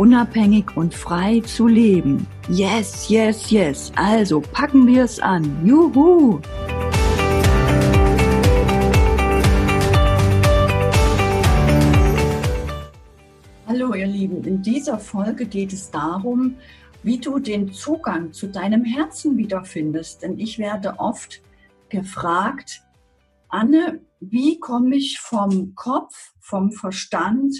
unabhängig und frei zu leben. Yes, yes, yes. Also packen wir es an. Juhu! Hallo ihr Lieben, in dieser Folge geht es darum, wie du den Zugang zu deinem Herzen wiederfindest. Denn ich werde oft gefragt, Anne, wie komme ich vom Kopf, vom Verstand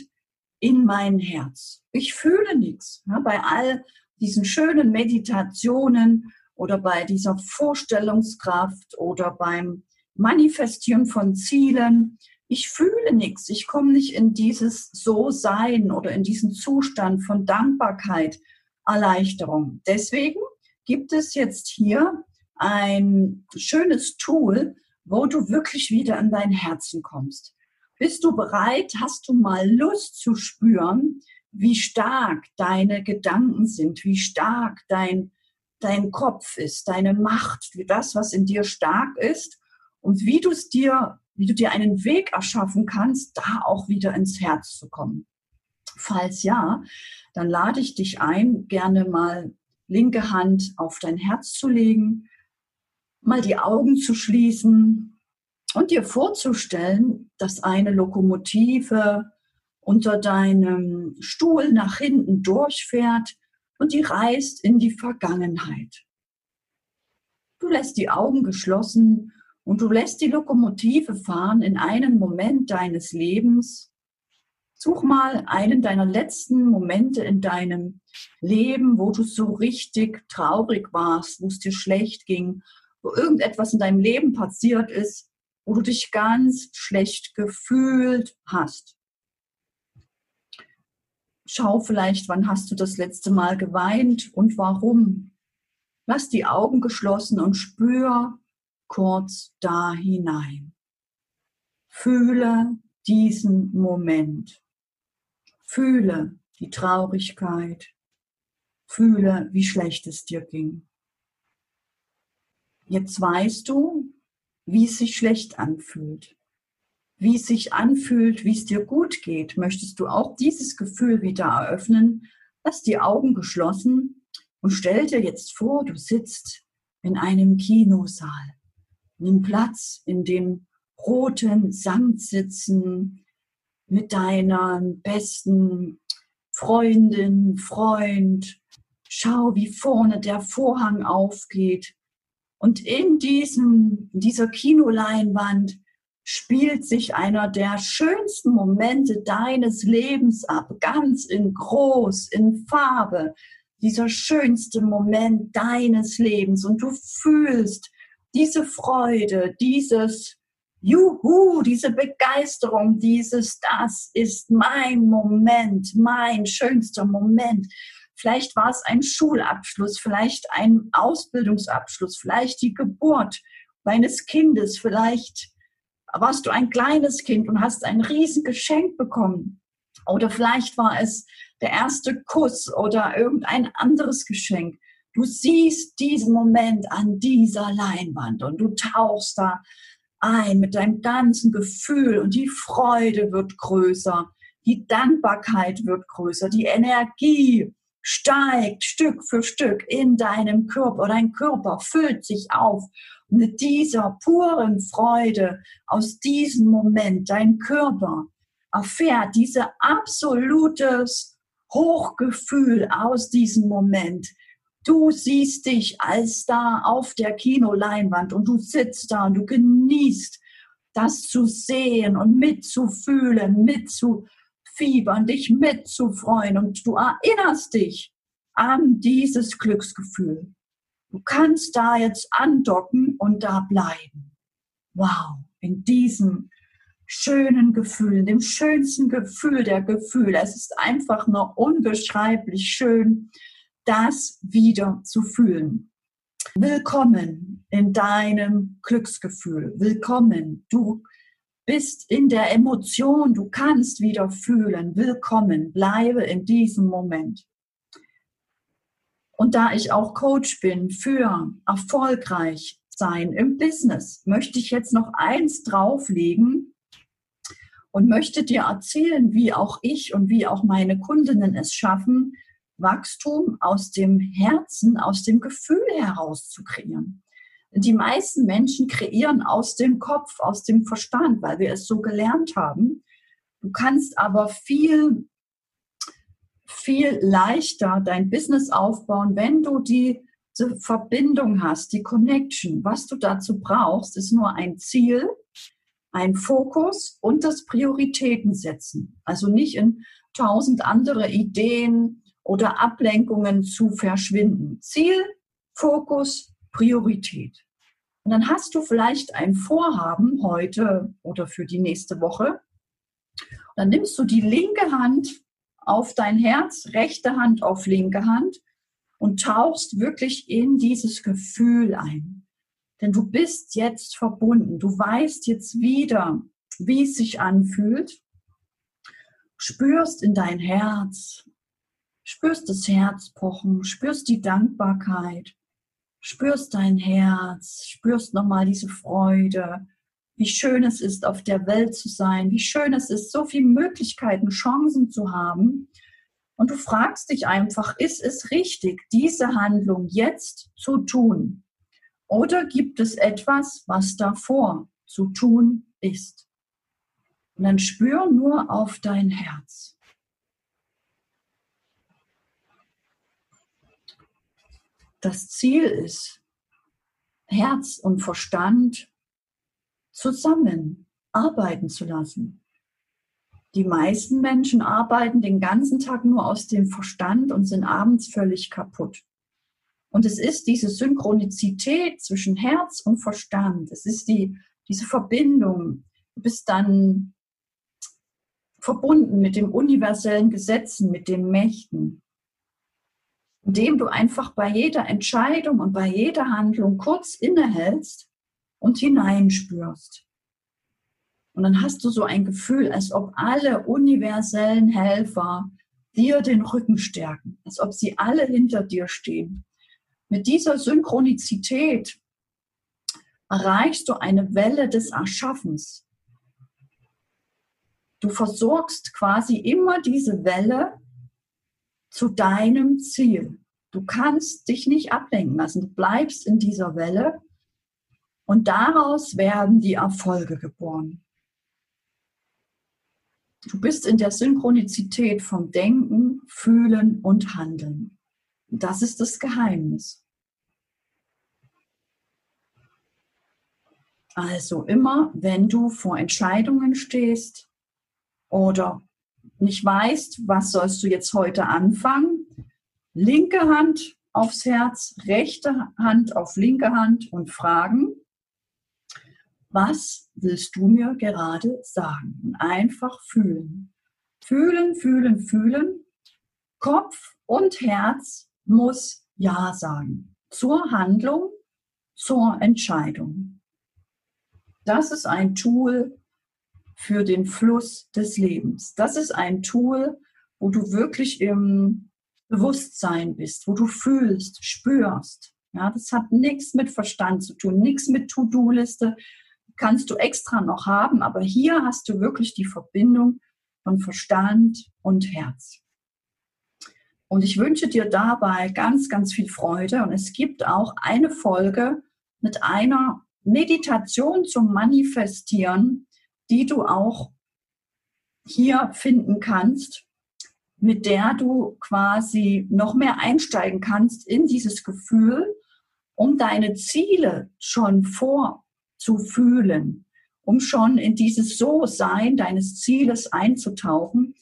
in mein Herz. Ich fühle nichts. Ja, bei all diesen schönen Meditationen oder bei dieser Vorstellungskraft oder beim Manifestieren von Zielen. Ich fühle nichts. Ich komme nicht in dieses So-Sein oder in diesen Zustand von Dankbarkeit, Erleichterung. Deswegen gibt es jetzt hier ein schönes Tool, wo du wirklich wieder in dein Herzen kommst. Bist du bereit? Hast du mal Lust zu spüren, wie stark deine Gedanken sind, wie stark dein, dein Kopf ist, deine Macht, das, was in dir stark ist und wie du es dir, wie du dir einen Weg erschaffen kannst, da auch wieder ins Herz zu kommen. Falls ja, dann lade ich dich ein, gerne mal linke Hand auf dein Herz zu legen, mal die Augen zu schließen und dir vorzustellen, dass eine Lokomotive unter deinem Stuhl nach hinten durchfährt und die reist in die Vergangenheit. Du lässt die Augen geschlossen und du lässt die Lokomotive fahren in einen Moment deines Lebens. Such mal einen deiner letzten Momente in deinem Leben, wo du so richtig traurig warst, wo es dir schlecht ging, wo irgendetwas in deinem Leben passiert ist, wo du dich ganz schlecht gefühlt hast. Schau vielleicht, wann hast du das letzte Mal geweint und warum. Lass die Augen geschlossen und spür kurz da hinein. Fühle diesen Moment. Fühle die Traurigkeit. Fühle, wie schlecht es dir ging. Jetzt weißt du, wie es sich schlecht anfühlt. Wie es sich anfühlt, wie es dir gut geht. Möchtest du auch dieses Gefühl wieder eröffnen? Lass die Augen geschlossen und stell dir jetzt vor, du sitzt in einem Kinosaal. Nimm Platz in dem roten Samtsitzen mit deiner besten Freundin, Freund. Schau, wie vorne der Vorhang aufgeht und in diesem, dieser Kinoleinwand spielt sich einer der schönsten Momente deines Lebens ab, ganz in groß, in Farbe. Dieser schönste Moment deines Lebens und du fühlst diese Freude, dieses Juhu, diese Begeisterung, dieses, das ist mein Moment, mein schönster Moment. Vielleicht war es ein Schulabschluss, vielleicht ein Ausbildungsabschluss, vielleicht die Geburt deines Kindes, vielleicht warst du ein kleines Kind und hast ein Riesengeschenk bekommen. Oder vielleicht war es der erste Kuss oder irgendein anderes Geschenk. Du siehst diesen Moment an dieser Leinwand und du tauchst da ein mit deinem ganzen Gefühl und die Freude wird größer, die Dankbarkeit wird größer, die Energie steigt Stück für Stück in deinem Körper. Dein Körper füllt sich auf mit dieser puren Freude aus diesem Moment. Dein Körper erfährt diese absolutes Hochgefühl aus diesem Moment. Du siehst dich als da auf der Kinoleinwand und du sitzt da und du genießt das zu sehen und mitzufühlen, mitzufühlen mitzufiebern, dich mitzufreuen und du erinnerst dich an dieses Glücksgefühl. Du kannst da jetzt andocken und da bleiben. Wow, in diesem schönen Gefühl, dem schönsten Gefühl der Gefühle. Es ist einfach nur unbeschreiblich schön, das wieder zu fühlen. Willkommen in deinem Glücksgefühl. Willkommen. Du bist in der Emotion. Du kannst wieder fühlen. Willkommen. Bleibe in diesem Moment. Und da ich auch Coach bin für erfolgreich sein im Business, möchte ich jetzt noch eins drauflegen und möchte dir erzählen, wie auch ich und wie auch meine Kundinnen es schaffen, Wachstum aus dem Herzen, aus dem Gefühl heraus zu kreieren. Die meisten Menschen kreieren aus dem Kopf, aus dem Verstand, weil wir es so gelernt haben. Du kannst aber viel viel leichter dein Business aufbauen, wenn du die Verbindung hast, die Connection. Was du dazu brauchst, ist nur ein Ziel, ein Fokus und das Prioritäten setzen. Also nicht in tausend andere Ideen oder Ablenkungen zu verschwinden. Ziel, Fokus, Priorität. Und dann hast du vielleicht ein Vorhaben heute oder für die nächste Woche. dann nimmst du die linke Hand auf dein Herz, rechte Hand auf linke Hand und tauchst wirklich in dieses Gefühl ein. Denn du bist jetzt verbunden. Du weißt jetzt wieder, wie es sich anfühlt. Spürst in dein Herz, spürst das Herz pochen, spürst die Dankbarkeit, spürst dein Herz, spürst nochmal diese Freude, wie schön es ist, auf der Welt zu sein, wie schön es ist, so viele Möglichkeiten, Chancen zu haben. Und du fragst dich einfach, ist es richtig, diese Handlung jetzt zu tun? Oder gibt es etwas, was davor zu tun ist? Und dann spür nur auf dein Herz. Das Ziel ist, Herz und Verstand zusammen arbeiten zu lassen. Die meisten Menschen arbeiten den ganzen Tag nur aus dem Verstand und sind abends völlig kaputt. Und es ist diese Synchronizität zwischen Herz und Verstand. Es ist die, diese Verbindung. Du bist dann verbunden mit den universellen Gesetzen, mit den Mächten, indem du einfach bei jeder Entscheidung und bei jeder Handlung kurz innehältst und hineinspürst. Und dann hast du so ein Gefühl, als ob alle universellen Helfer dir den Rücken stärken, als ob sie alle hinter dir stehen. Mit dieser Synchronizität erreichst du eine Welle des Erschaffens. Du versorgst quasi immer diese Welle zu deinem Ziel. Du kannst dich nicht ablenken lassen. Du bleibst in dieser Welle und daraus werden die Erfolge geboren. Du bist in der Synchronizität vom Denken, Fühlen und Handeln. Das ist das Geheimnis. Also immer, wenn du vor Entscheidungen stehst oder nicht weißt, was sollst du jetzt heute anfangen, linke Hand aufs Herz, rechte Hand auf linke Hand und fragen, was willst du mir gerade sagen? Und einfach fühlen. Fühlen, fühlen, fühlen. Kopf und Herz muss Ja sagen. Zur Handlung, zur Entscheidung. Das ist ein Tool für den Fluss des Lebens. Das ist ein Tool, wo du wirklich im Bewusstsein bist, wo du fühlst, spürst. Ja, das hat nichts mit Verstand zu tun, nichts mit To-Do-Liste, kannst du extra noch haben, aber hier hast du wirklich die Verbindung von Verstand und Herz. Und ich wünsche dir dabei ganz, ganz viel Freude. Und es gibt auch eine Folge mit einer Meditation zum Manifestieren, die du auch hier finden kannst, mit der du quasi noch mehr einsteigen kannst in dieses Gefühl, um deine Ziele schon vor zu fühlen, um schon in dieses So-Sein deines Zieles einzutauchen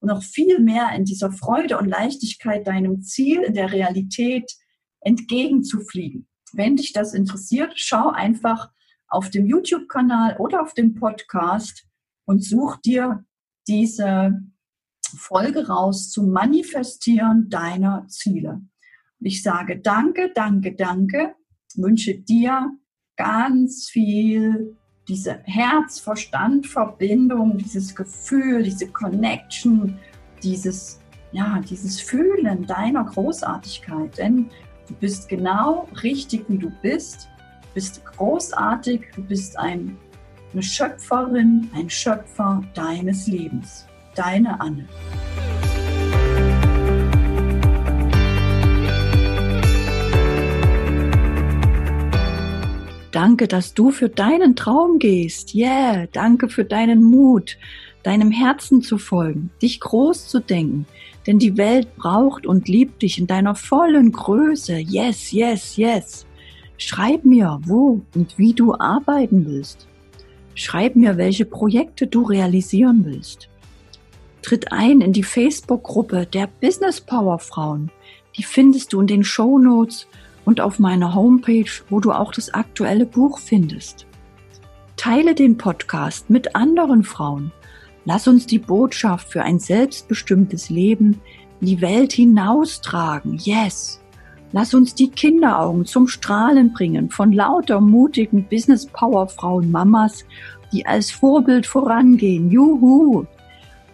und noch viel mehr in dieser Freude und Leichtigkeit deinem Ziel in der Realität entgegenzufliegen. Wenn dich das interessiert, schau einfach auf dem YouTube-Kanal oder auf dem Podcast und such dir diese Folge raus zum Manifestieren deiner Ziele. Ich sage danke, danke, danke, wünsche dir ganz viel diese Herz-Verstand-Verbindung, dieses Gefühl, diese Connection, dieses, ja, dieses Fühlen deiner Großartigkeit. Denn du bist genau richtig, wie du bist. Du bist großartig, du bist ein, eine Schöpferin, ein Schöpfer deines Lebens. Deine Anne. Danke, dass du für deinen Traum gehst. Yeah, danke für deinen Mut, deinem Herzen zu folgen, dich groß zu denken. Denn die Welt braucht und liebt dich in deiner vollen Größe. Yes, yes, yes. Schreib mir, wo und wie du arbeiten willst. Schreib mir, welche Projekte du realisieren willst. Tritt ein in die Facebook-Gruppe der Business Power Frauen. Die findest du in den Show Notes und auf meiner Homepage, wo du auch das aktuelle Buch findest. Teile den Podcast mit anderen Frauen. Lass uns die Botschaft für ein selbstbestimmtes Leben in die Welt hinaustragen. Yes! Lass uns die Kinderaugen zum Strahlen bringen von lauter mutigen Business Power Frauen Mamas, die als Vorbild vorangehen. Juhu!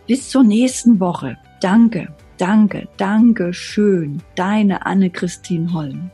Bis zur nächsten Woche. Danke, danke, danke schön. Deine Anne-Christine Holm.